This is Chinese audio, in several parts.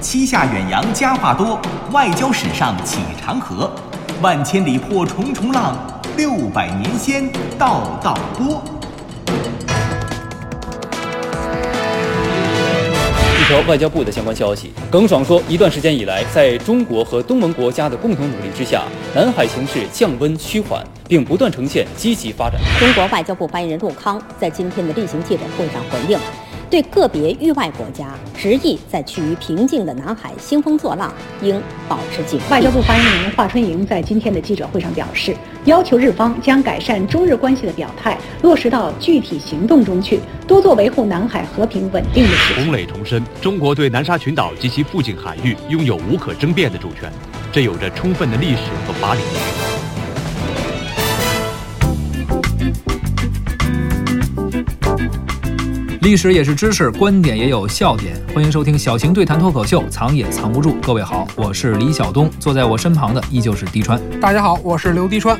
七下远洋家话多，外交史上起长河。万千里破重重浪，六百年先道道波。一条外交部的相关消息，耿爽说，一段时间以来，在中国和东盟国家的共同努力之下，南海形势降温趋缓，并不断呈现积极发展。中国外交部发言人陆康在今天的例行记者会上回应。对个别域外国家执意在趋于平静的南海兴风作浪，应保持警惕。外交部发言人华春莹在今天的记者会上表示，要求日方将改善中日关系的表态落实到具体行动中去，多做维护南海和平稳定的事情。洪磊重申，中国对南沙群岛及其附近海域拥有无可争辩的主权，这有着充分的历史和法理历史也是知识，观点也有笑点。欢迎收听小型对谈脱口秀，藏也藏不住。各位好，我是李晓东，坐在我身旁的依旧是滴川。大家好，我是刘滴川。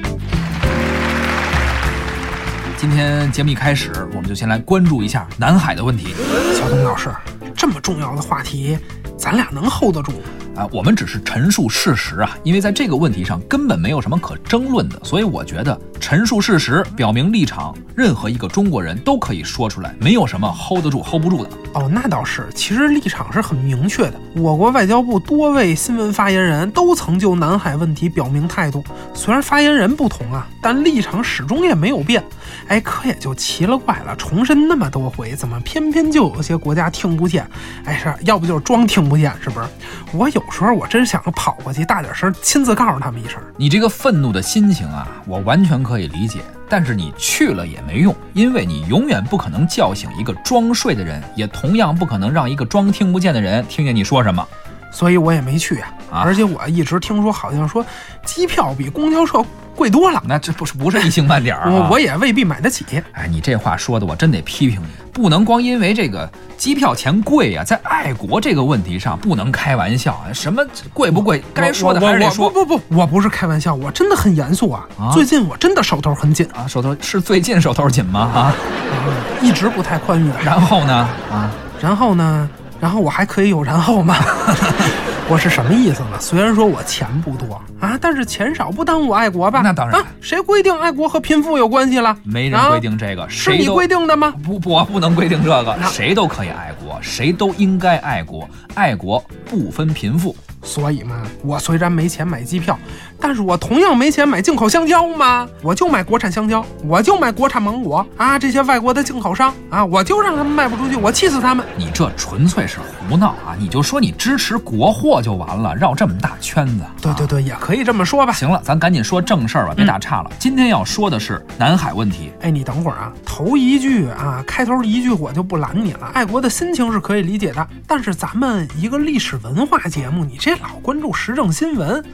今天节目一开始，我们就先来关注一下南海的问题。小东老师，这么重要的话题，咱俩能 hold 得住吗？啊，我们只是陈述事实啊，因为在这个问题上根本没有什么可争论的，所以我觉得陈述事实、表明立场，任何一个中国人都可以说出来，没有什么 hold 得住、hold 不住的。哦，那倒是，其实立场是很明确的。我国外交部多位新闻发言人都曾就南海问题表明态度，虽然发言人不同啊，但立场始终也没有变。哎，可也就奇了怪了，重申那么多回，怎么偏偏就有些国家听不见？哎，是要不就是装听不见，是不是？我有时候我真想跑过去，大点声，亲自告诉他们一声。你这个愤怒的心情啊，我完全可可以理解。但是你去了也没用，因为你永远不可能叫醒一个装睡的人，也同样不可能让一个装听不见的人听见你说什么。所以我也没去啊。而且我一直听说，好像说机票比公交车贵多了。那这不是不是一星半点儿啊？我也未必买得起。哎，你这话说的，我真得批评你。不能光因为这个机票钱贵呀，在爱国这个问题上不能开玩笑啊！什么贵不贵，该说的还是得说。不不不，我不是开玩笑，我真的很严肃啊！最近我真的手头很紧啊，手头是最近手头紧吗？啊，一直不太宽裕。然后呢？啊，然后呢？然后我还可以有然后吗？我是什么意思呢？虽然说我钱不多啊，但是钱少不耽误爱国吧？那当然。谁规定爱国和贫富有关系了？没人规定这个，是你规定的吗？不不，不能规定这个。谁都可以爱国，谁都应该爱国，爱国不分贫富。所以嘛，我虽然没钱买机票，但是我同样没钱买进口香蕉嘛。我就买国产香蕉，我就买国产芒果啊！这些外国的进口商啊，我就让他们卖不出去，我气死他们！你这纯粹是胡闹啊！你就说你支持国货就完了，绕这么大圈子。对对对，也可以这么说吧。行了，咱赶紧说正事儿吧，别打岔了。今天要说的是南海问题。哎，你等会儿啊，头一句啊，开头一句我就不拦你了。爱国的心情是可以理解的，但是咱们一个历史文化节目，你这。别老关注时政新闻。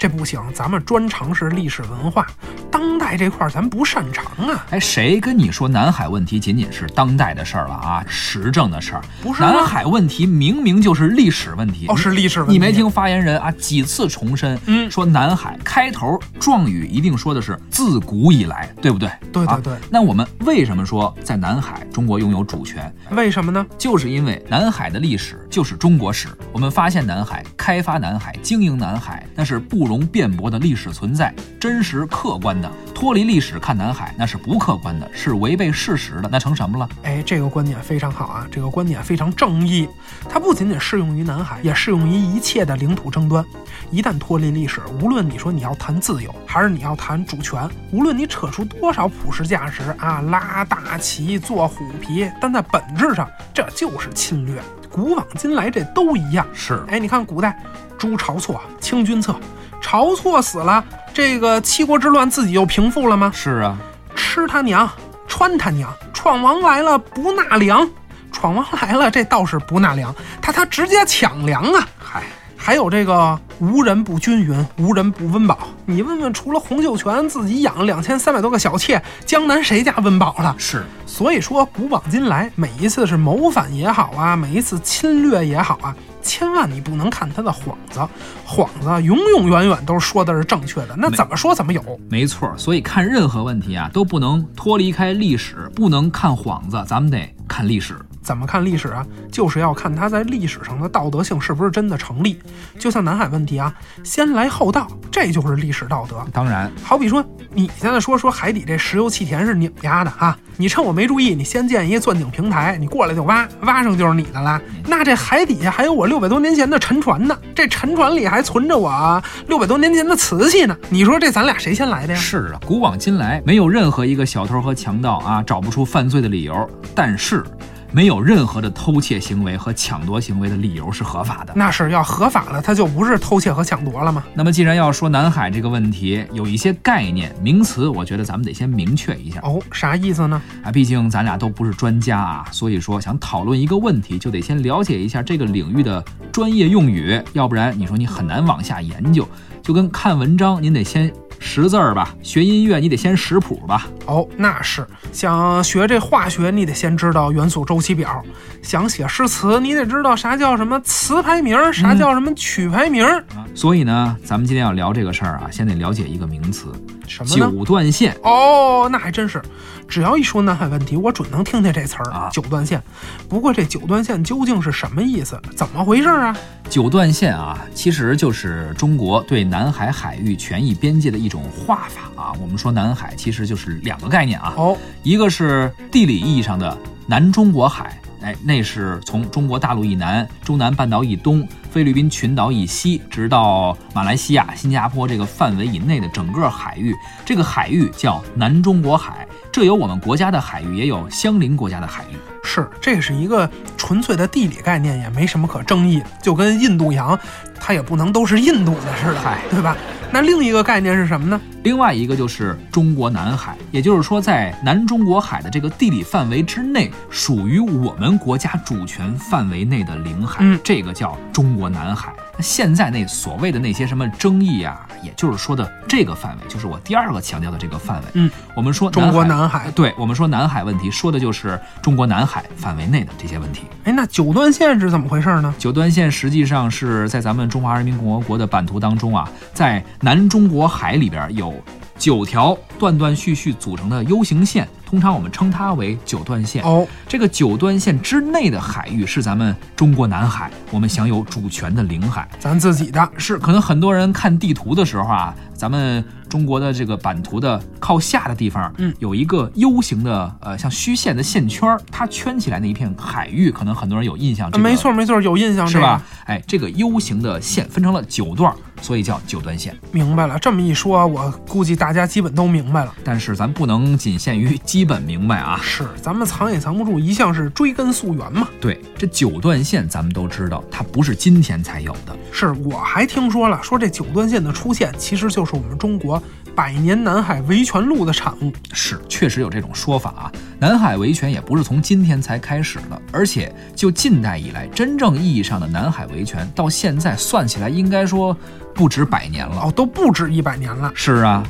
这不行，咱们专长是历史文化，当代这块咱不擅长啊！哎，谁跟你说南海问题仅仅是当代的事儿了啊？时政的事儿不是？南海问题明明就是历史问题哦，是历史问题。你没听发言人啊几次重申？嗯，说南海开头状语一定说的是自古以来，对不对？对对对。那我们为什么说在南海中国拥有主权？为什么呢？就是因为南海的历史就是中国史。我们发现南海、开发南海、经营南海，那是不。容辩驳的历史存在，真实客观的，脱离历史看南海，那是不客观的，是违背事实的，那成什么了？哎，这个观点非常好啊，这个观点非常正义，它不仅仅适用于南海，也适用于一切的领土争端。一旦脱离历史，无论你说你要谈自由，还是你要谈主权，无论你扯出多少普世价值啊，拉大旗做虎皮，但在本质上这就是侵略。古往今来这都一样。是，哎，你看古代朱晁错，清君侧。晁错死了，这个七国之乱自己又平复了吗？是啊，吃他娘，穿他娘，闯王来了不纳粮，闯王来了这倒是不纳粮，他他直接抢粮啊！嗨，还有这个无人不均匀，无人不温饱。你问问，除了洪秀全自己养了两千三百多个小妾，江南谁家温饱了？是，所以说古往今来，每一次是谋反也好啊，每一次侵略也好啊。千万你不能看他的幌子，幌子永永远远都是说的是正确的，那怎么说怎么有，没错。所以看任何问题啊，都不能脱离开历史，不能看幌子，咱们得看历史。怎么看历史啊？就是要看它在历史上的道德性是不是真的成立。就像南海问题啊，先来后到，这就是历史道德。当然，好比说你现在说说海底这石油气田是你们家的啊，你趁我没注意，你先建一个钻井平台，你过来就挖，挖上就是你的啦。那这海底下还有我六百多年前的沉船呢，这沉船里还存着我六百多年前的瓷器呢。你说这咱俩谁先来的呀？是啊，古往今来没有任何一个小偷和强盗啊找不出犯罪的理由，但是。没有任何的偷窃行为和抢夺行为的理由是合法的，那是要合法了，它就不是偷窃和抢夺了吗？那么，既然要说南海这个问题，有一些概念名词，我觉得咱们得先明确一下哦。啥意思呢？啊，毕竟咱俩都不是专家啊，所以说想讨论一个问题，就得先了解一下这个领域的专业用语，要不然你说你很难往下研究。就跟看文章，您得先。识字儿吧，学音乐你得先识谱吧。哦，那是。想学这化学，你得先知道元素周期表。想写诗词，你得知道啥叫什么词牌名，啥叫什么曲牌名。所以呢，咱们今天要聊这个事儿啊，先得了解一个名词，什么呢？九段线。哦，那还真是。只要一说南海问题，我准能听见这词儿啊，九段线。不过这九段线究竟是什么意思？怎么回事啊？九段线啊，其实就是中国对南海海域权益边界的一种画法啊。我们说南海其实就是两个概念啊，哦，一个是地理意义上的南中国海，哎，那是从中国大陆以南、中南半岛以东、菲律宾群岛以西，直到马来西亚、新加坡这个范围以内的整个海域，这个海域叫南中国海。这有我们国家的海域，也有相邻国家的海域。是，这是一个纯粹的地理概念，也没什么可争议。就跟印度洋，它也不能都是印度的似的，对吧？那另一个概念是什么呢？另外一个就是中国南海，也就是说，在南中国海的这个地理范围之内，属于我们国家主权范围内的领海，这个叫中国南海。那现在那所谓的那些什么争议啊，也就是说的这个范围，就是我第二个强调的这个范围。嗯，我们说中国南海，对我们说南海问题，说的就是中国南海范围内的这些问题。哎，那九段线是怎么回事呢？九段线实际上是在咱们中华人民共和国的版图当中啊，在南中国海里边有。九条断断续续组成的 U 型线，通常我们称它为九段线。哦，这个九段线之内的海域是咱们中国南海，我们享有主权的领海，咱自己的。是，可能很多人看地图的时候啊，咱们。中国的这个版图的靠下的地方，嗯，有一个 U 型的，呃，像虚线的线圈，它圈起来那一片海域，可能很多人有印象。没错，没错，有印象，是吧？哎，这个 U 型的线分成了九段，所以叫九段线。明白了，这么一说，我估计大家基本都明白了。但是咱不能仅限于基本明白啊。是，咱们藏也藏不住，一向是追根溯源嘛。对，这九段线咱们都知道，它不是今天才有的。是，我还听说了，说这九段线的出现，其实就是我们中国。百年南海维权路的产物是，确实有这种说法啊。南海维权也不是从今天才开始的，而且就近代以来，真正意义上的南海维权到现在算起来，应该说不止百年了哦，都不止一百年了。是啊，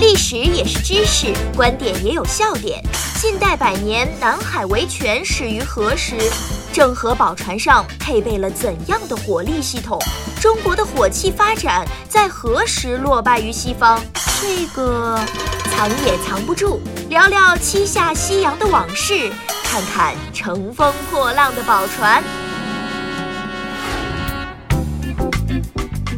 历史也是知识，观点也有笑点。近代百年南海维权始于何时？郑和宝船上配备了怎样的火力系统？中国的火器发展在何时落败于西方？这个藏也藏不住。聊聊七下西洋的往事，看看乘风破浪的宝船。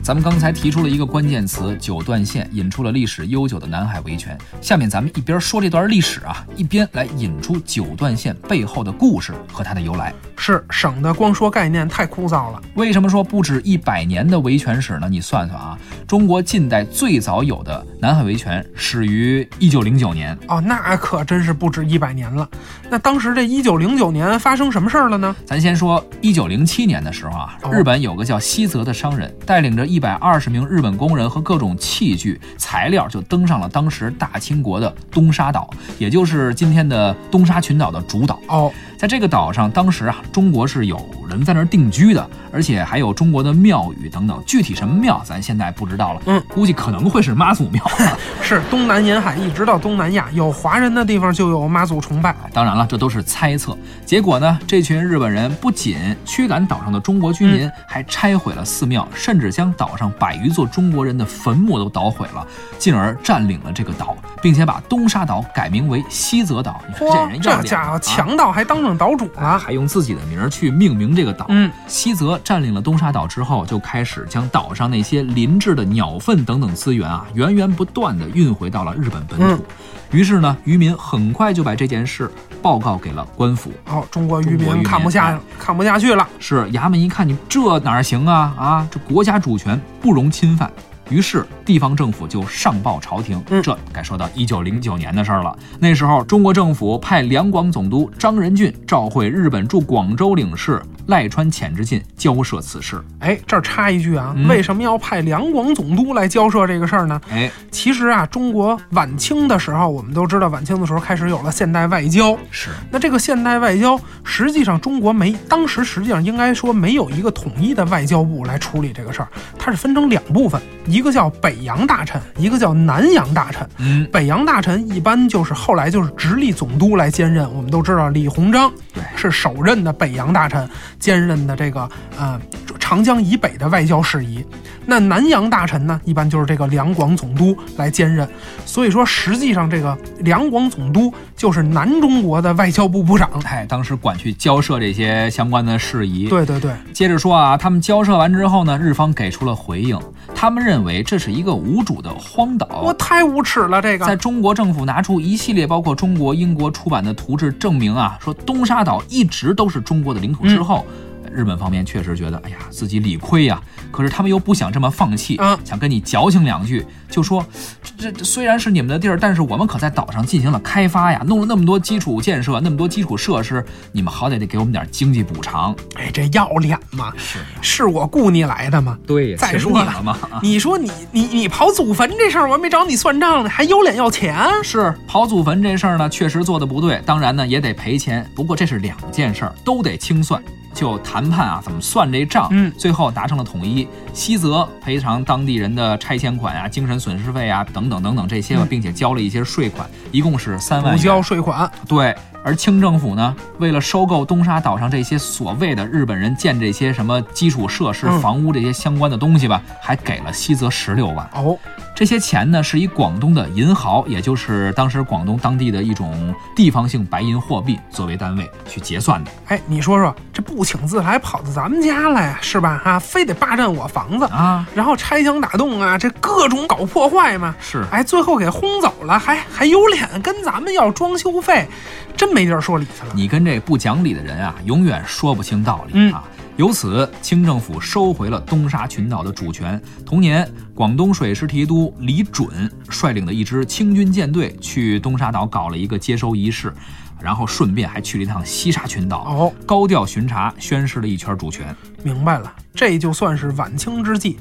咱们刚才提出了一个关键词“九段线”，引出了历史悠久的南海维权。下面咱们一边说这段历史啊，一边来引出九段线背后的故事和它的由来。是省得光说概念太枯燥了。为什么说不止一百年的维权史呢？你算算啊，中国近代最早有的南海维权始于一九零九年。哦，那可真是不止一百年了。那当时这一九零九年发生什么事儿了呢？咱先说一九零七年的时候啊，日本有个叫西泽的商人，带领着一百二十名日本工人和各种器具材料，就登上了当时大清国的东沙岛，也就是今天的东沙群岛的主岛。哦。在这个岛上，当时啊，中国是有人在那儿定居的，而且还有中国的庙宇等等。具体什么庙，咱现在不知道了。嗯，估计可能会是妈祖庙。是东南沿海一直到东南亚，有华人的地方就有妈祖崇拜。当然了，这都是猜测。结果呢，这群日本人不仅驱赶岛上的中国居民，还拆毁了寺庙，甚至将岛上百余座中国人的坟墓都捣毁了，进而占领了这个岛，并且把东沙岛改名为西泽岛。你看这人要这家伙啊强盗还当上岛主了。还用自己的名儿去命名这个岛。嗯，西泽占领了东沙岛之后，就开始将岛上那些林制的鸟粪等等资源啊，源源不断的运回到了日本本土。嗯于是呢，渔民很快就把这件事报告给了官府。哦，中国渔民民看不下哎看不下去了。是衙门一看，你这哪儿行啊啊！这国家主权不容侵犯。于是地方政府就上报朝廷，嗯这该说到一九零九年的事儿了。那时候，中国政府派两广总督张仁俊召会日本驻广州领事赖川遣之进交涉此事。哎，这儿插一句啊，嗯为什么要派两广总督来交涉这个事儿呢？哎，其实啊，中国晚清的时候，我们都知道，晚清的时候开始有了现代外交。是那这个现代外交，实际上中国没，当时实际上应该说没有一个统一的外交部来处理这个事儿，它是分成两部分，一个叫北洋大臣，一个叫南洋大臣。嗯，北洋大臣一般就是后来就是直隶总督来兼任，我们都知道李鸿章对是首任的北洋大臣，兼任的这个呃长江以北的外交事宜。那南洋大臣呢，一般就是这个两广总督来兼任。所以说，实际上这个两广总督就是南中国的外交部部长。哎，当时管去交涉这些相关的事宜。对对对，接着说啊，他们交涉完之后呢，日方给出了回应，他们认为这是一个无主的荒岛。我太无耻了，这个。在中国政府拿出一系列包括中国、英国出版的图志证明啊，说东沙岛一直都是中国的领土之后，日本方面确实觉得，哎呀，自己理亏呀、可是他们又不想这么放弃，啊想跟你矫情两句，就说这这虽然是你们的地儿，但是我们可在岛上进行了开发呀，弄了那么多基础建设，那么多基础设施，你们好歹得给我们点经济补偿。哎，这要脸吗？是是我雇你来的吗？对再说了了嘛，你说你你你刨祖坟这事儿，我还没找你算账呢，还有脸要钱？是刨祖坟这事儿呢，确实做的不对，当然呢也得赔钱。不过这是两件事儿，都得清算。就谈判啊，怎么算这账？嗯最后达成了统一，西泽赔偿当地人的拆迁款啊、精神损失费啊等等等等这些吧，嗯并且交了一些税款，一共是三万元。补交税款。对，而清政府呢，为了收购东沙岛上这些所谓的日本人建这些什么基础设施、嗯房屋这些相关的东西吧，还给了西泽十六万。哦，这些钱呢，是以广东的银毫，也就是当时广东当地的一种地方性白银货币作为单位去结算的。哎，你说说，这不请自来跑到咱们家来是吧？啊，非得霸占我房子，啊，然后拆墙打洞啊，这各种搞破坏嘛。是哎，最后给轰走了，还还有脸跟咱们要装修费，真没地儿说理去了。你跟这不讲理的人啊，永远说不清道理嗯啊。由此，清政府收回了东沙群岛的主权。同年，广东水师提督李准率领的一支清军舰队去东沙岛搞了一个接收仪式，然后顺便还去了一趟西沙群岛，哦，高调巡查，宣示了一圈主权。明白了，这就算是晚清之际。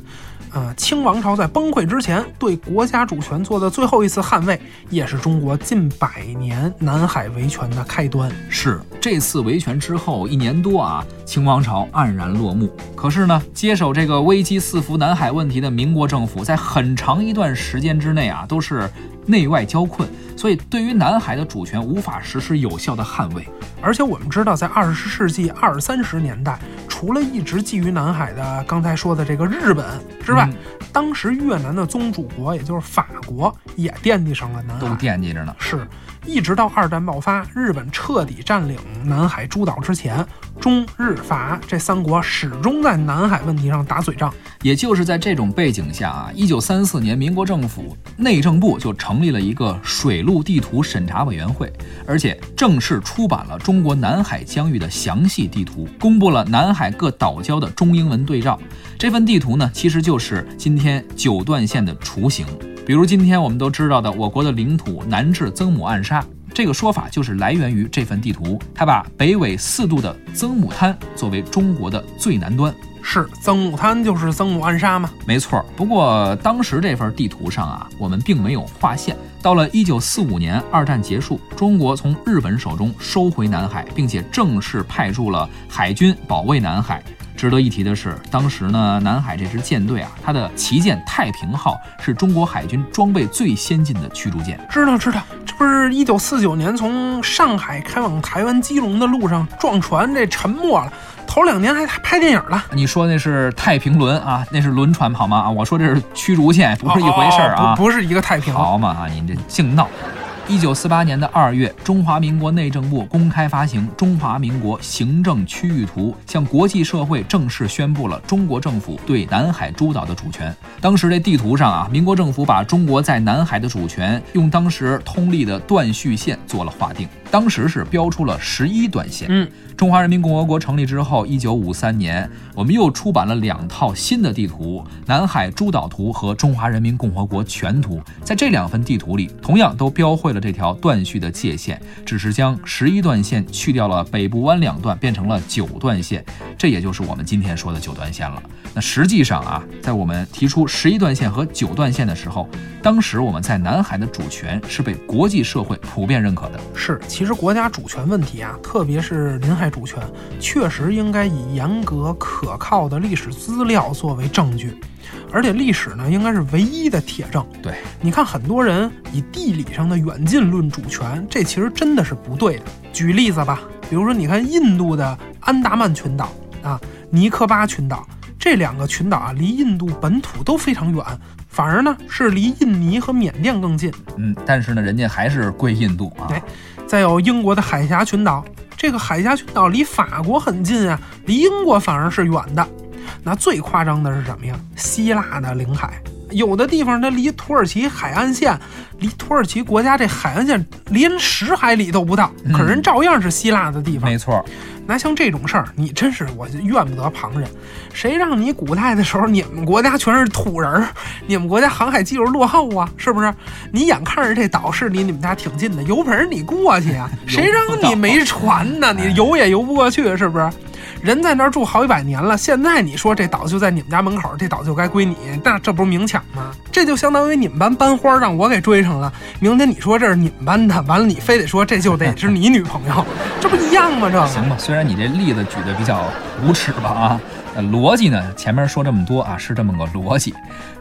呃，清王朝在崩溃之前对国家主权做的最后一次捍卫，也是中国近百年南海维权的开端。是这次维权之后一年多啊，清王朝黯然落幕。可是呢，接手这个危机四伏南海问题的民国政府，在很长一段时间之内啊，都是内外交困，所以对于南海的主权无法实施有效的捍卫。而且我们知道，在二十世纪二三十年代，除了一直觊觎南海的刚才说的这个日本之外，嗯当时越南的宗主国，也就是法国，也惦记上了南都海。惦记着呢。是，一直到二战爆发，日本彻底占领南海诸岛之前，中日法这三国始终在南海问题上打嘴仗。也就是在这种背景下啊，一九三四年，民国政府内政部就成立了一个水陆地图审查委员会，而且正式出版了中国南海疆域的详细地图，公布了南海各岛礁的中英文对照。这份地图呢，其实就是今天九段线的雏形。比如今天我们都知道的，我国的领土南至曾母暗沙。这个说法就是来源于这份地图，它把北纬四度的曾母滩作为中国的最南端，是曾母滩就是曾母暗沙吗？没错儿，不过当时这份地图上啊，我们并没有划线，到了一九四五年，二战结束，中国从日本手中收回南海，并且正式派驻了海军保卫南海。值得一提的是，当时呢，南海这支舰队啊，它的旗舰“太平号”是中国海军装备最先进的驱逐舰。知道知道，这不是一九四九年从上海开往台湾基隆的路上撞船，这沉没了。头两年还拍电影了。你说那是太平轮啊，那是轮船好吗？啊，我说这是驱逐舰，不是一回事儿啊，不不是一个太平。好嘛啊，您这净闹。一九四八年的二月，中华民国内政部公开发行《中华民国行政区域图》，向国际社会正式宣布了中国政府对南海诸岛的主权。当时这地图上啊，民国政府把中国在南海的主权用当时通历的断续线做了划定，当时是标出了十一段线。嗯。中华人民共和国成立之后，一九五三年，我们又出版了两套新的地图：《南海诸岛图》和《中华人民共和国全图》。在这两份地图里，同样都标绘了这条断续的界限，只是将十一段线去掉了北部湾两段，变成了九段线。这也就是我们今天说的九段线了。那实际上啊，在我们提出十一段线和九段线的时候，当时我们在南海的主权是被国际社会普遍认可的。是，其实国家主权问题啊，特别是临海。主权确实应该以严格可靠的历史资料作为证据，而且历史呢应该是唯一的铁证。对，你看很多人以地理上的远近论主权，这其实真的是不对的。举例子吧，比如说你看印度的安达曼群岛啊、尼科巴群岛这两个群岛啊，离印度本土都非常远，反而呢是离印尼和缅甸更近。嗯，但是呢，人家还是归印度啊。对，再有英国的海峡群岛。这个海峡群岛离法国很近啊，离英国反而是远的。那最夸张的是什么呀？希腊的领海，有的地方它离土耳其海岸线，离土耳其国家这海岸线连十海里都不到，可人照样是希腊的地方。没错。那像这种事儿，你真是我怨不得旁人。谁让你古代的时候你们国家全是土人儿，你们国家航海技术落后啊？是不是？你眼看着这岛是离你们家挺近的，有本事你过去啊！谁让你没船呢？你游也游不过去，是不是？人在那儿住好几百年了，现在你说这岛就在你们家门口，这岛就该归你，那这不是明抢吗？这就相当于你们班班花让我给追上了，明天你说这是你们班的，完了你非得说这就得是你女朋友，这不一样吗？这行吧？虽然你这例子举的比较无耻吧啊，呃逻辑呢？前面说这么多啊，是这么个逻辑。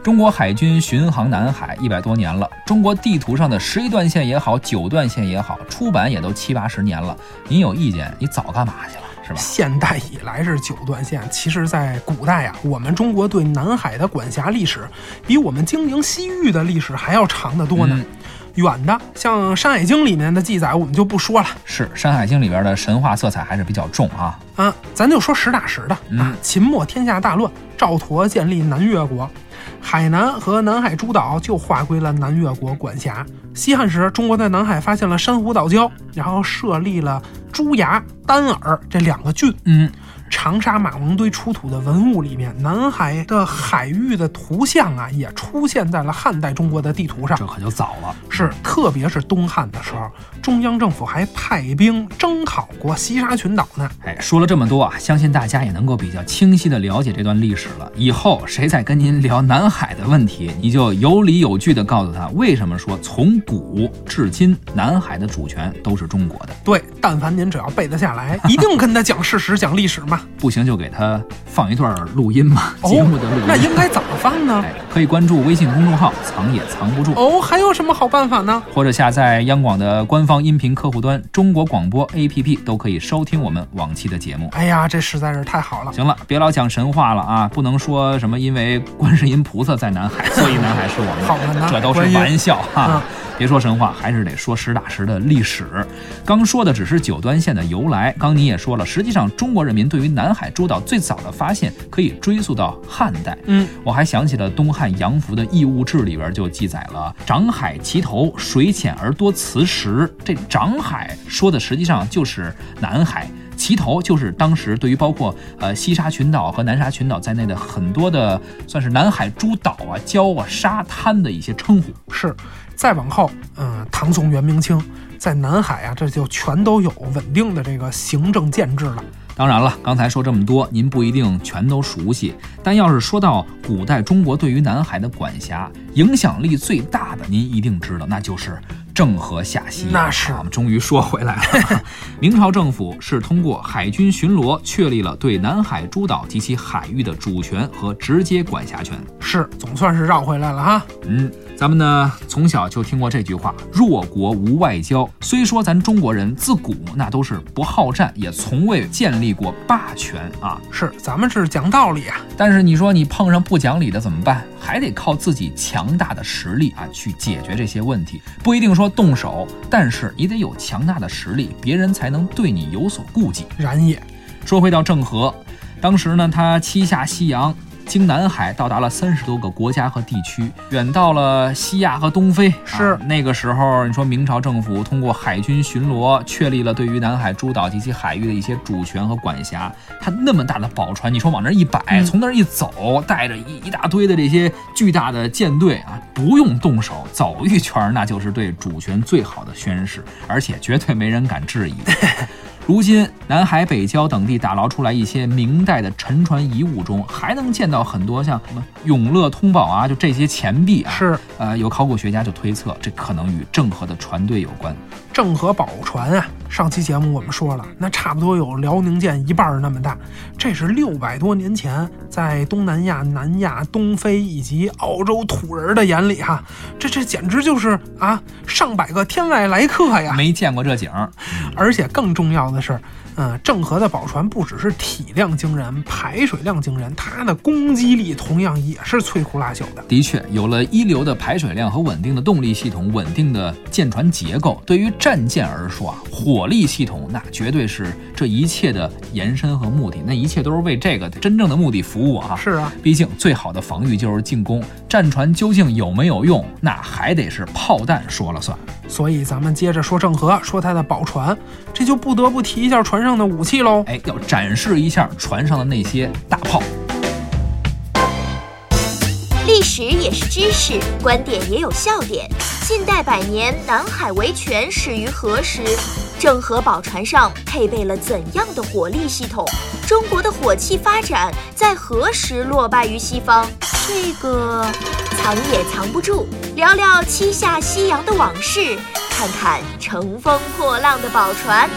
中国海军巡航南海一百多年了，中国地图上的十一段线也好，九段线也好，出版也都七八十年了。您有意见，你早干嘛去了？现代以来是九段线，其实，在古代啊，我们中国对南海的管辖历史，比我们经营西域的历史还要长得多呢。远的，像《山海经》里面的记载，我们就不说了。是《山海经》里边的神话色彩还是比较重啊。啊，咱就说实打实的啊。秦末天下大乱，赵佗建立南越国。海南和南海诸岛就划归了南越国管辖。西汉时，中国在南海发现了珊瑚岛礁，然后设立了珠崖、丹耳这两个郡。嗯。长沙马王堆出土的文物里面，南海的海域的图像啊，也出现在了汉代中国的地图上。这可就早了，是，特别是东汉的时候，中央政府还派兵征讨过西沙群岛呢。哎，说了这么多啊，相信大家也能够比较清晰的了解这段历史了。以后谁再跟您聊南海的问题，你就有理有据的告诉他，为什么说从古至今南海的主权都是中国的。对，但凡您只要背得下来，一定跟他讲事实、讲历史嘛。不行就给他放一段录音嘛，节目的录音。那应该怎么放呢？可以关注微信公众号“藏也藏不住”。哦，还有什么好办法呢？或者下载央广的官方音频客户端“中国广播 APP”，都可以收听我们往期的节目。哎呀，这实在是太好了！行了，别老讲神话了啊，不能说什么因为观世音菩萨在南海，所以南海是我们。好的，这都是玩笑哈。别说神话，还是得说实打实的历史。刚说的只是九段线的由来，刚你也说了，实际上中国人民对于南海诸岛最早的发现可以追溯到汉代。嗯，我还想起了东汉杨福的《异物志》里边就记载了“长海其头，水浅而多磁石”。这长海说的实际上就是南海，其头就是当时对于包括呃西沙群岛和南沙群岛在内的很多的算是南海诸岛啊、礁啊、沙滩的一些称呼。是。再往后，嗯，唐宋元明清，在南海啊，这就全都有稳定的这个行政建制了。当然了，刚才说这么多，您不一定全都熟悉。但要是说到古代中国对于南海的管辖，影响力最大的，您一定知道，那就是郑和下西洋。那是我们终于说回来了。明朝政府是通过海军巡逻，确立了对南海诸岛及其海域的主权和直接管辖权。是，总算是绕回来了哈。嗯，咱们呢从小就听过这句话：“弱国无外交。”虽说咱中国人自古那都是不好战，也从未建立过霸权啊。是，咱们是讲道理啊。但是你说你碰上不讲理的怎么办？还得靠自己强大的实力啊去解决这些问题。不一定说动手，但是你得有强大的实力，别人才能对你有所顾忌。然也。说回到郑和，当时呢他七下西洋。经南海到达了三十多个国家和地区，远到了西亚和东非。是那个时候，你说明朝政府通过海军巡逻，确立了对于南海诸岛及其海域的一些主权和管辖。它那么大的宝船，你说往那一摆，从那儿一走，带着一一大堆的这些巨大的舰队啊，不用动手，走一圈，那就是对主权最好的宣誓，而且绝对没人敢质疑。如今，南海北郊等地打捞出来一些明代的沉船遗物中，还能见到很多像什么永乐通宝啊，就这些钱币啊。是，呃，有考古学家就推测，这可能与郑和的船队有关。郑和宝船啊，上期节目我们说了，那差不多有辽宁舰一半那么大。这是六百多年前在东南亚、南亚、东非以及澳洲土人的眼里哈，这这简直就是啊，上百个天外来客呀！没见过这景，而且更重要的是。嗯，郑和的宝船不只是体量惊人，排水量惊人，它的攻击力同样也是摧枯拉朽的。的确，有了一流的排水量和稳定的动力系统，稳定的舰船结构，对于战舰而说啊，火力系统那绝对是这一切的延伸和目的。那一切都是为这个真正的目的服务啊！是啊，毕竟最好的防御就是进攻。战船究竟有没有用，那还得是炮弹说了算。所以咱们接着说郑和，说他的宝船，这就不得不提一下船上的武器喽。哎，要展示一下船上的那些大炮。历史也是知识，观点也有笑点。近代百年，南海维权始于何时？郑和宝船上配备了怎样的火力系统？中国的火器发展在何时落败于西方？这个藏也藏不住。聊聊七下西洋的往事，看看乘风破浪的宝船。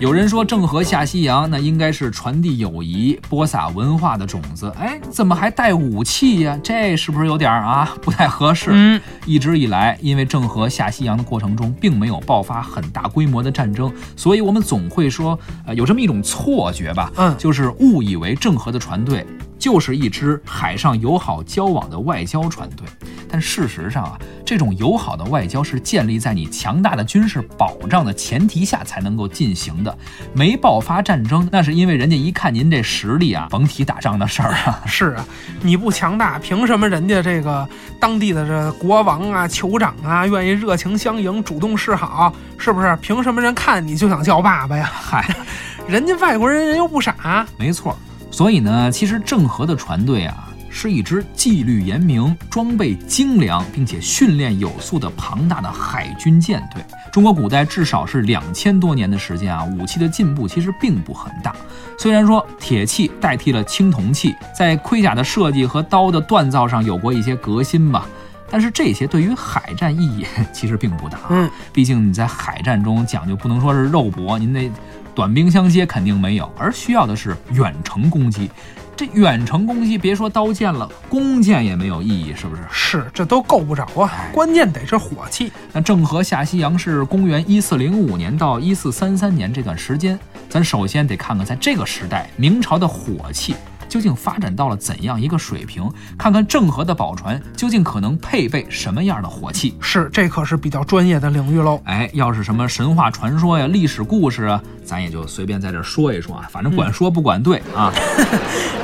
有人说郑和下西洋，那应该是传递友谊、播撒文化的种子。哎，怎么还带武器呀？这是不是有点啊不太合适？嗯，一直以来，因为郑和下西洋的过程中并没有爆发很大规模的战争，所以我们总会说，呃，有这么一种错觉吧？嗯，就是误以为郑和的船队。就是一支海上友好交往的外交船队，但事实上啊，这种友好的外交是建立在你强大的军事保障的前提下才能够进行的。没爆发战争，那是因为人家一看您这实力啊，甭提打仗的事儿啊。是啊，你不强大，凭什么人家这个当地的这国王啊、酋长啊愿意热情相迎、主动示好？是不是？凭什么人看你就想叫爸爸呀？嗨，人家外国人人又不傻。没错。所以呢，其实郑和的船队啊，是一支纪律严明、装备精良，并且训练有素的庞大的海军舰队。中国古代至少是两千多年的时间啊，武器的进步其实并不很大。虽然说铁器代替了青铜器，在盔甲的设计和刀的锻造上有过一些革新吧，但是这些对于海战意义 其实并不大。嗯，毕竟你在海战中讲究不能说是肉搏，您得。短兵相接肯定没有，而需要的是远程攻击。这远程攻击，别说刀剑了，弓箭也没有意义，是不是？是，这都够不着啊。关键得是火器。那郑和下西洋是公元一四零五年到一四三三年这段时间，咱首先得看看在这个时代，明朝的火器。究竟发展到了怎样一个水平？看看郑和的宝船究竟可能配备什么样的火器？是，这可是比较专业的领域喽。哎，要是什么神话传说呀、历史故事啊，咱也就随便在这说一说啊，反正管说不管对啊。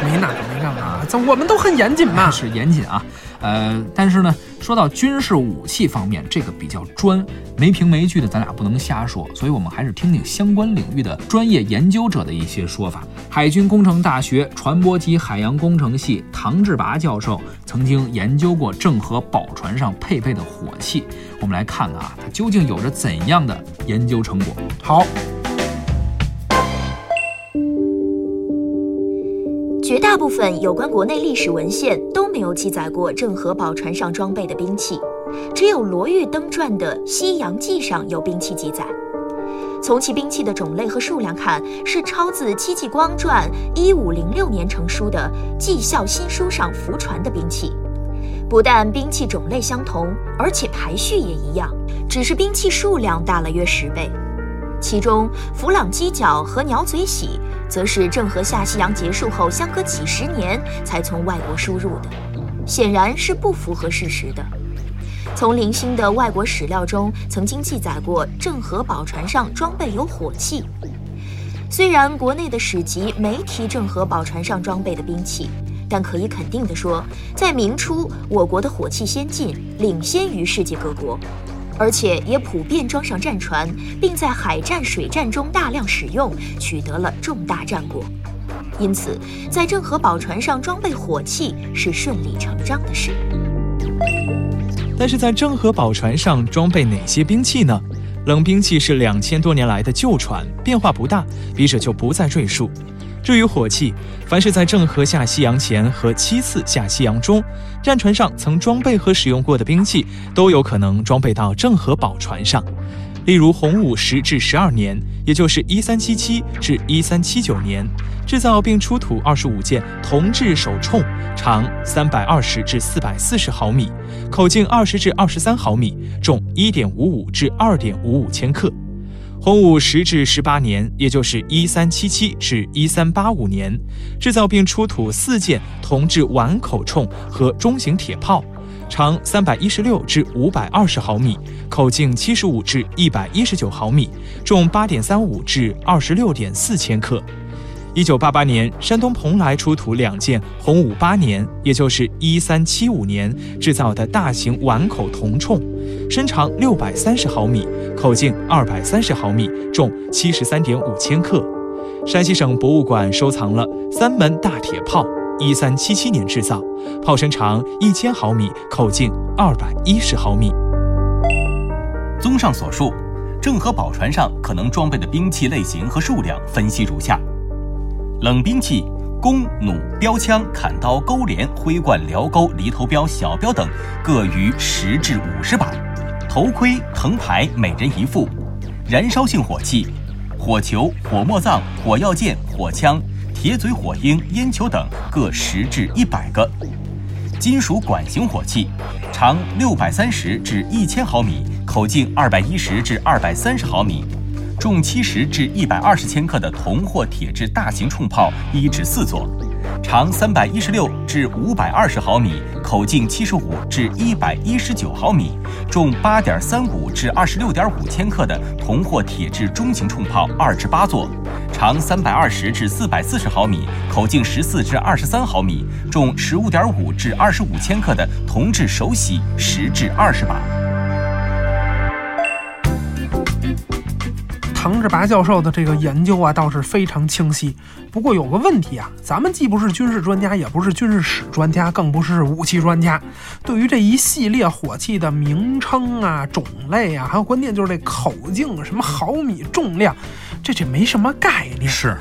没那个没那个，这我们都很严谨嘛。是严谨啊。呃，但是呢，说到军事武器方面，这个比较专，没凭没据的，咱俩不能瞎说，所以我们还是听听相关领域的专业研究者的一些说法。海军工程大学船舶及海洋工程系唐志拔教授曾经研究过郑和宝船上配备的火器，我们来看看啊，它究竟有着怎样的研究成果。好，绝大部分有关国内历史文献都没有记载过郑和宝船上装备的兵器，只有罗玉登传的《西洋记》上有兵器记载。从其兵器的种类和数量看，是抄自戚继光传一五零六年成书的《纪孝新书》上浮传的兵器。不但兵器种类相同，而且排序也一样，只是兵器数量大了约十倍。其中，弗朗基角和鸟嘴喜，则是郑和下西洋结束后相隔几十年才从外国输入的，显然是不符合事实的。从零星的外国史料中，曾经记载过郑和宝船上装备有火器。虽然国内的史籍没提郑和宝船上装备的兵器，但可以肯定地说，在明初，我国的火器先进，领先于世界各国，而且也普遍装上战船，并在海战、水战中大量使用，取得了重大战果。因此，在郑和宝船上装备火器是顺理成章的事。但是在郑和宝船上装备哪些兵器呢？冷兵器是两千多年来的旧传，变化不大，笔者就不再赘述。至于火器，凡是在郑和下西洋前和七次下西洋中，战船上曾装备和使用过的兵器，都有可能装备到郑和宝船上。例如，洪武十至十二年，也就是一三七七至一三七九年，制造并出土二十五件铜制手铳，长三百二十至四百四十毫米，口径二十至二十三毫米，重一点五五至二点五五千克。洪武十至十八年，也就是一三七七至一三八五年，制造并出土四件铜制碗口铳和中型铁炮。长三百一十六至五百二十毫米，口径七十五至一百一十九毫米，重八点三五至二十六点四千克。一九八八年，山东蓬莱出土两件洪武八年，也就是一三七五年制造的大型碗口铜铳，身长六百三十毫米，口径二百三十毫米，重七十三点五千克。山西省博物馆收藏了三门大铁炮。一三七七年制造，炮身长一千毫米，口径二百一十毫米。综上所述，郑和宝船上可能装备的兵器类型和数量分析如下：冷兵器，弓、弩、标枪、砍刀、钩镰、挥冠、辽钩、犁头镖、小镖等各于十至五十把；头盔、藤牌每人一副；燃烧性火器，火球、火墨藏、火药箭、火枪。铁嘴火鹰、烟球等各十至一百个，金属管型火器，长六百三十至一千毫米，口径二百一十至二百三十毫米，重七十至一百二十千克的铜或铁制大型冲炮一至四座。长三百一十六至五百二十毫米，口径七十五至一百一十九毫米，重八点三五至二十六点五千克的铜或铁制中型冲炮二至八座，长三百二十至四百四十毫米，口径十四至二十三毫米，重十五点五至二十五千克的铜制手洗十至二十把。唐志拔教授的这个研究啊，倒是非常清晰。不过有个问题啊，咱们既不是军事专家，也不是军事史专家，更不是武器专家，对于这一系列火器的名称啊、种类啊，还有关键就是这口径、什么毫米、重量，这这没什么概念。是。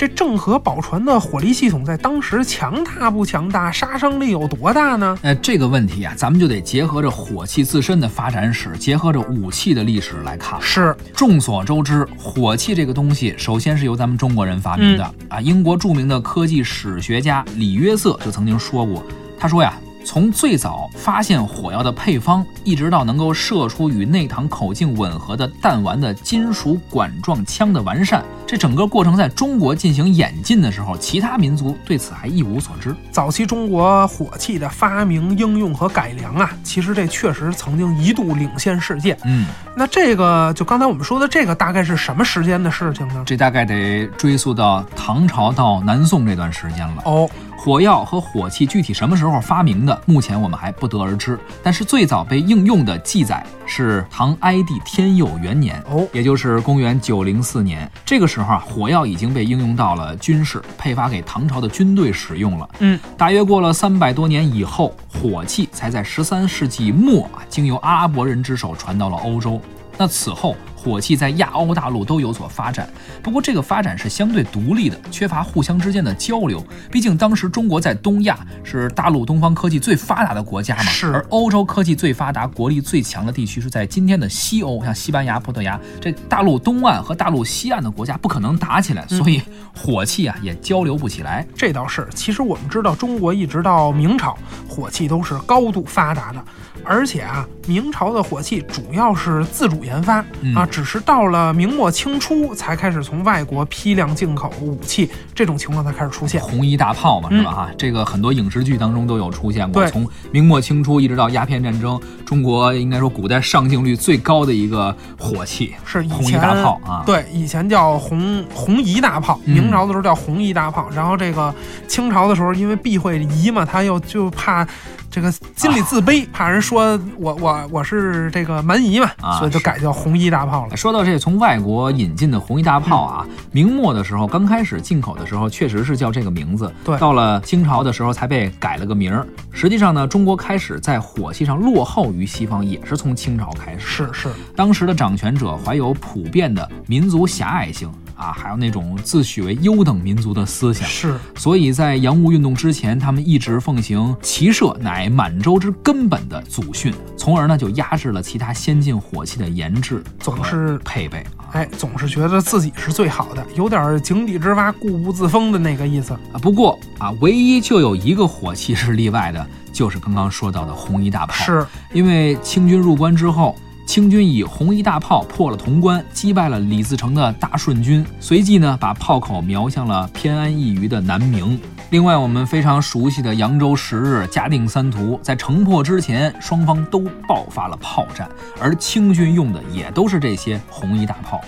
这郑和宝船的火力系统在当时强大不强大？杀伤力有多大呢？呃，这个问题啊，咱们就得结合着火器自身的发展史，结合着武器的历史来看。是，众所周知，火器这个东西，首先是由咱们中国人发明的啊。英国著名的科技史学家李约瑟就曾经说过，他说呀。从最早发现火药的配方，一直到能够射出与内膛口径吻合的弹丸的金属管状枪的完善，这整个过程在中国进行演进的时候，其他民族对此还一无所知。早期中国火器的发明、应用和改良啊，其实这确实曾经一度领先世界。嗯，那这个就刚才我们说的这个，大概是什么时间的事情呢？这大概得追溯到唐朝到南宋这段时间了。哦。火药和火器具体什么时候发明的，目前我们还不得而知。但是最早被应用的记载是唐哀帝天佑元年，哦，也就是公元九零四年。这个时候啊，火药已经被应用到了军事，配发给唐朝的军队使用了。嗯，大约过了三百多年以后，火器才在十三世纪末啊，经由阿拉伯人之手传到了欧洲。那此后，火器在亚欧大陆都有所发展。不过这个发展是相对独立的，缺乏互相之间的交流。毕竟当时中国在东亚是大陆东方科技最发达的国家嘛，是而欧洲科技最发达、国力最强的地区是在今天的西欧，像西班牙、葡萄牙，这大陆东岸和大陆西岸的国家不可能打起来，所以火器啊也交流不起来。这倒是。其实我们知道，中国一直到明朝，火器都是高度发达的，而且啊，明朝的火器主要是自主研发、嗯啊，只是到了明末清初才开始从外国批量进口武器，这种情况才开始出现。红衣大炮嘛，是吧？哈、这个很多影视剧当中都有出现过。从明末清初一直到鸦片战争，中国应该说古代上镜率最高的一个火器是以红衣大炮啊。对，以前叫红红夷大炮，嗯明朝的时候叫红夷大炮，然后这个清朝的时候因为避讳夷嘛，他又就怕这个心里自卑，怕人说我我我是这个蛮夷嘛，啊所以就改叫红衣大炮了。说到这从外国引进的红衣大炮啊，明末的时候刚开始进口的时候，确实是叫这个名字。对到了清朝的时候才被改了个名儿。实际上呢，中国开始在火器上落后于西方，也是从清朝开始。是是，当时的掌权者怀有普遍的民族狭隘性啊，还有那种自诩为优等民族的思想。是所以在洋务运动之前，他们一直奉行骑射乃满洲之根本的祖训，从而呢就压制了其他先进火器的研制总是配备啊。哎，总是觉得自己是最好的，有点井底之蛙固步自封的那个意思。啊，不过啊，唯一就有一个火器是例外的，就是刚刚说到的红衣大炮。是因为清军入关之后，清军以红衣大炮破了潼关，击败了李自成的大顺军，随即呢把炮口瞄向了偏安一隅的南明。另外，我们非常熟悉的扬州十日、嘉定三屠，在城破之前，双方都爆发了炮战，而清军用的也都是这些红衣大炮。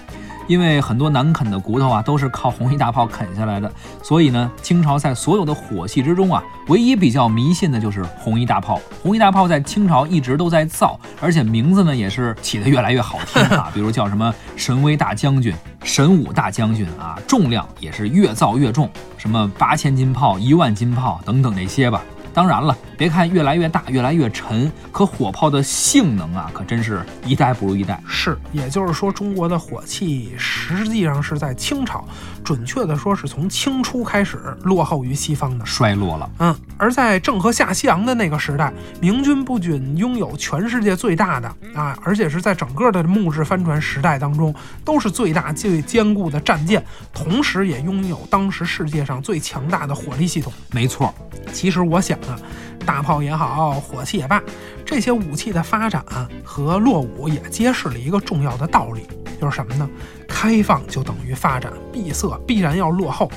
因为很多难啃的骨头啊，都是靠红衣大炮啃下来的，所以呢，清朝在所有的火器之中啊，唯一比较迷信的就是红衣大炮。红衣大炮在清朝一直都在造，而且名字呢也是起得越来越好听啊，比如叫什么神威大将军、神武大将军啊，重量也是越造越重，什么八千斤炮、一万斤炮等等那些吧。当然了，别看越来越大、越来越沉，可火炮的性能啊，可真是一代不如一代。是，也就是说，中国的火器实际上是在清朝，准确的说是从清初开始落后于西方的。衰落了。嗯，而在郑和下西洋的那个时代，明军不仅拥有全世界最大的啊，而且是在整个的木质帆船时代当中都是最大最坚固的战舰，同时也拥有当时世界上最强大的火力系统。没错，其实我想啊，大炮也好，火器也罢，这些武器的发展和落伍也揭示了一个重要的道理，就是什么呢？开放就等于发展，闭塞必然要落后。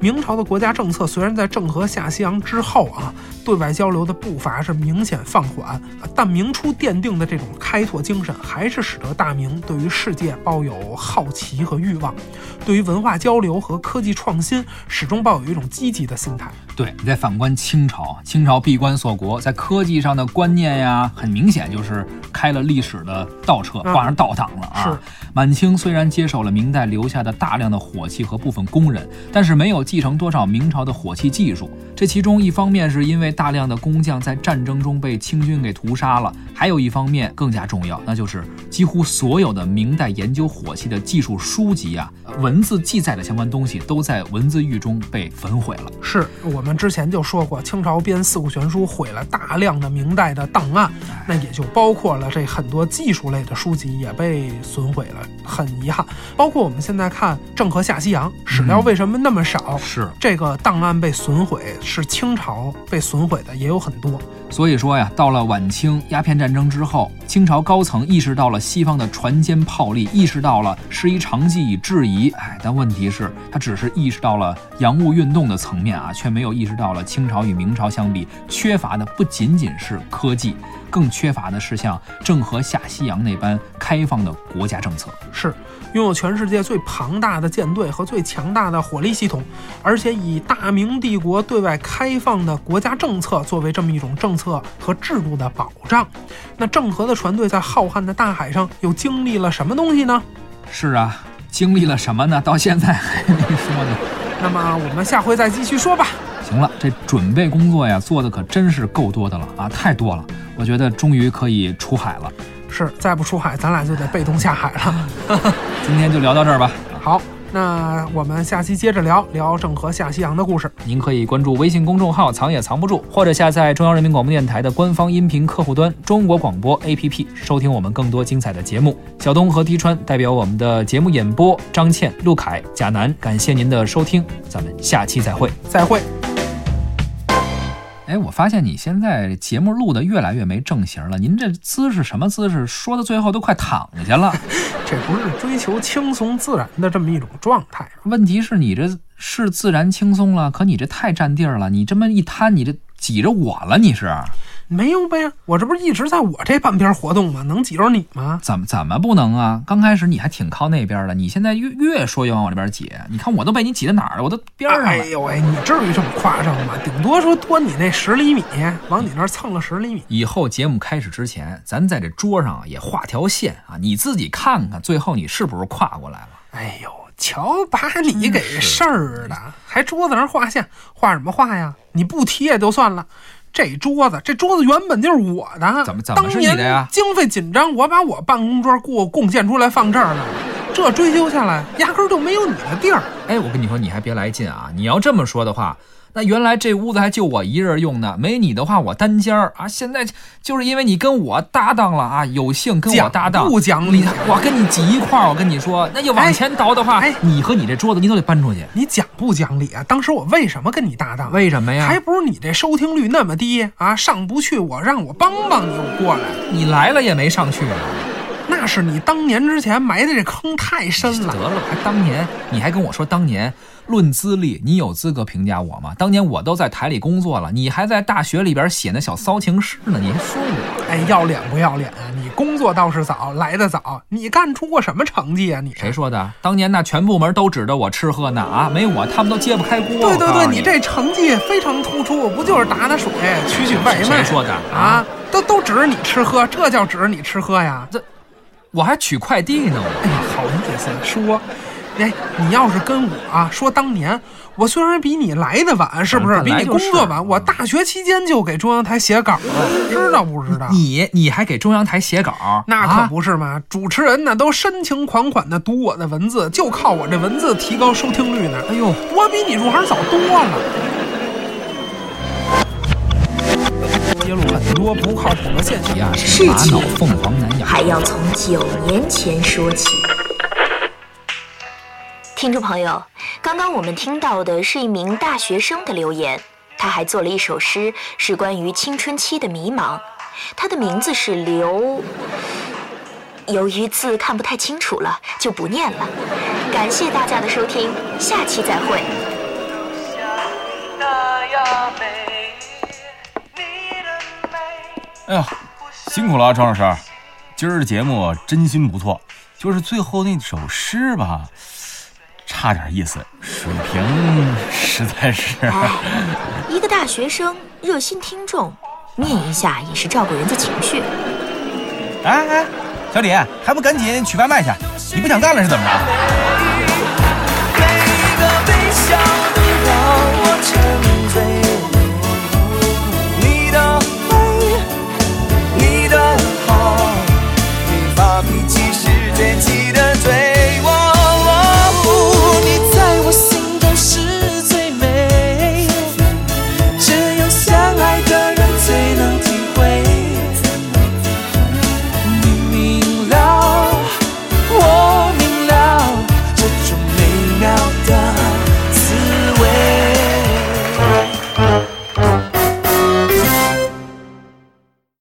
明朝的国家政策虽然在郑和下西洋之后啊，对外交流的步伐是明显放缓，但明初奠定的这种开拓精神，还是使得大明对于世界抱有好奇和欲望，对于文化交流和科技创新，始终抱有一种积极的心态。对你再反观清朝，清朝闭关锁国，在科技上的观念呀，很明显就是开了历史的倒车，嗯挂上倒档了啊。是满清虽然接手了明代留下的大量的火器和部分工人，但是没有继承多少明朝的火器技术。这其中一方面是因为大量的工匠在战争中被清军给屠杀了，还有一方面更加重要，那就是几乎所有的明代研究火器的技术书籍啊，文字记载的相关东西都在文字狱中被焚毁了。是我们之前就说过，清朝编《四库全书》毁了大量的明代的档案，那也就包括了这很多技术类的书籍也被损毁了，很遗憾。包括我们现在看郑和下西洋史料为什么那么少，是这个档案被损毁是清朝被损毁的也有很多。所以说呀，到了晚清鸦片战争之后，清朝高层意识到了西方的船坚炮利，意识到了师夷长技以制夷。哎，但问题是，他只是意识到了洋务运动的层面啊，却没有意识到了清朝与明朝相比，缺乏的不仅仅是科技，更缺乏的是像郑和下西洋那般开放的国家政策。是拥有全世界最庞大的舰队和最强大的火力系统，而且以大明帝国对外开放的国家政策作为这么一种政策和制度的保障。那郑和的船队在浩瀚的大海上又经历了什么东西呢？是啊，经历了什么呢？到现在还没说呢。那么我们下回再继续说吧。行了，这准备工作呀，做的可真是够多的了啊，太多了。我觉得终于可以出海了。是，再不出海，咱俩就得被动下海了。今天就聊到这儿吧。好，那我们下期接着聊聊郑和下西洋的故事。您可以关注微信公众号“藏也藏不住”，或者下载中央人民广播电台的官方音频客户端“中国广播 APP”，收听我们更多精彩的节目。小东和滴川代表我们的节目演播，张倩、陆凯、贾楠，感谢您的收听，咱们下期再会。再会。哎，我发现你现在节目录的越来越没正形了。您这姿势什么姿势？说到最后都快躺下去了。这不是追求轻松自然的这么一种状态。问题是你这是自然轻松了，可你这太占地儿了。你这么一摊，你这挤着我了，你是？没有呗，我这不是一直在我这半边活动吗？能挤着你吗？怎么怎么不能啊？刚开始你还挺靠那边的，你现在越越说越往我这边挤。你看我都被你挤到哪儿了？我都边上了。哎呦喂，你至于这么夸张吗？顶多说多你那十厘米，往你那儿蹭了十厘米。以后节目开始之前，咱在这桌上也画条线啊，你自己看看，最后你是不是跨过来了？哎呦，瞧把你给事儿的，还桌子上画线，画什么画呀？你不提也就算了。这桌子，这桌子原本就是我的，怎么怎么是你的呀？经费紧张，我把我办公桌给我贡献出来放这儿了，这追究下来，压根儿就没有你的地儿。哎，我跟你说，你还别来劲啊！你要这么说的话。那原来这屋子还就我一人用呢，没你的话我单间儿啊。现在就是因为你跟我搭档了啊，有幸跟我搭档，不讲理，我跟你挤一块儿。我跟你说，那就往前倒的话，哎，你和你这桌子你都得搬出去。你讲不讲理啊？当时我为什么跟你搭档？为什么呀？还不是你这收听率那么低啊，上不去，我让我帮帮你，我过来。你来了也没上去啊。那是你当年之前埋的这坑太深了。得了，还当年，你还跟我说当年。论资历，你有资格评价我吗？当年我都在台里工作了，你还在大学里边写那小骚情诗呢，你还说我？哎，要脸不要脸啊？你工作倒是早，来的早，你干出过什么成绩啊？你谁说的？当年那全部门都指着我吃喝呢啊！没我他们都揭不开锅。对对对，你这成绩非常突出，不就是打打水，取取外卖？谁说的啊？都都指着你吃喝，这叫指着你吃喝呀？这我还取快递呢，哎呀，好意思说。哎，你要是跟我啊说当年，我虽然比你来的晚，是不是？比你工作晚，我大学期间就给中央台写稿了，知道不知道？你你还给中央台写稿？那可不是嘛！主持人呢都深情款款的读我的文字，就靠我这文字提高收听率呢。哎呦，我比你入行早多了。揭露很多不靠谱的现象，事情凤凰男还要从九年前说起。听众朋友，刚刚我们听到的是一名大学生的留言，他还做了一首诗，是关于青春期的迷茫。他的名字是刘，由于字看不太清楚了，就不念了。感谢大家的收听，下期再会。哎呀辛苦了啊张老师。今儿的节目真心不错就是最后那首诗吧差点意思水平实在是一个大学生热心听众念一下也是照顾人家情绪。哎哎小李还不赶紧取外卖去？你不想干了是怎么着？每一个一起实着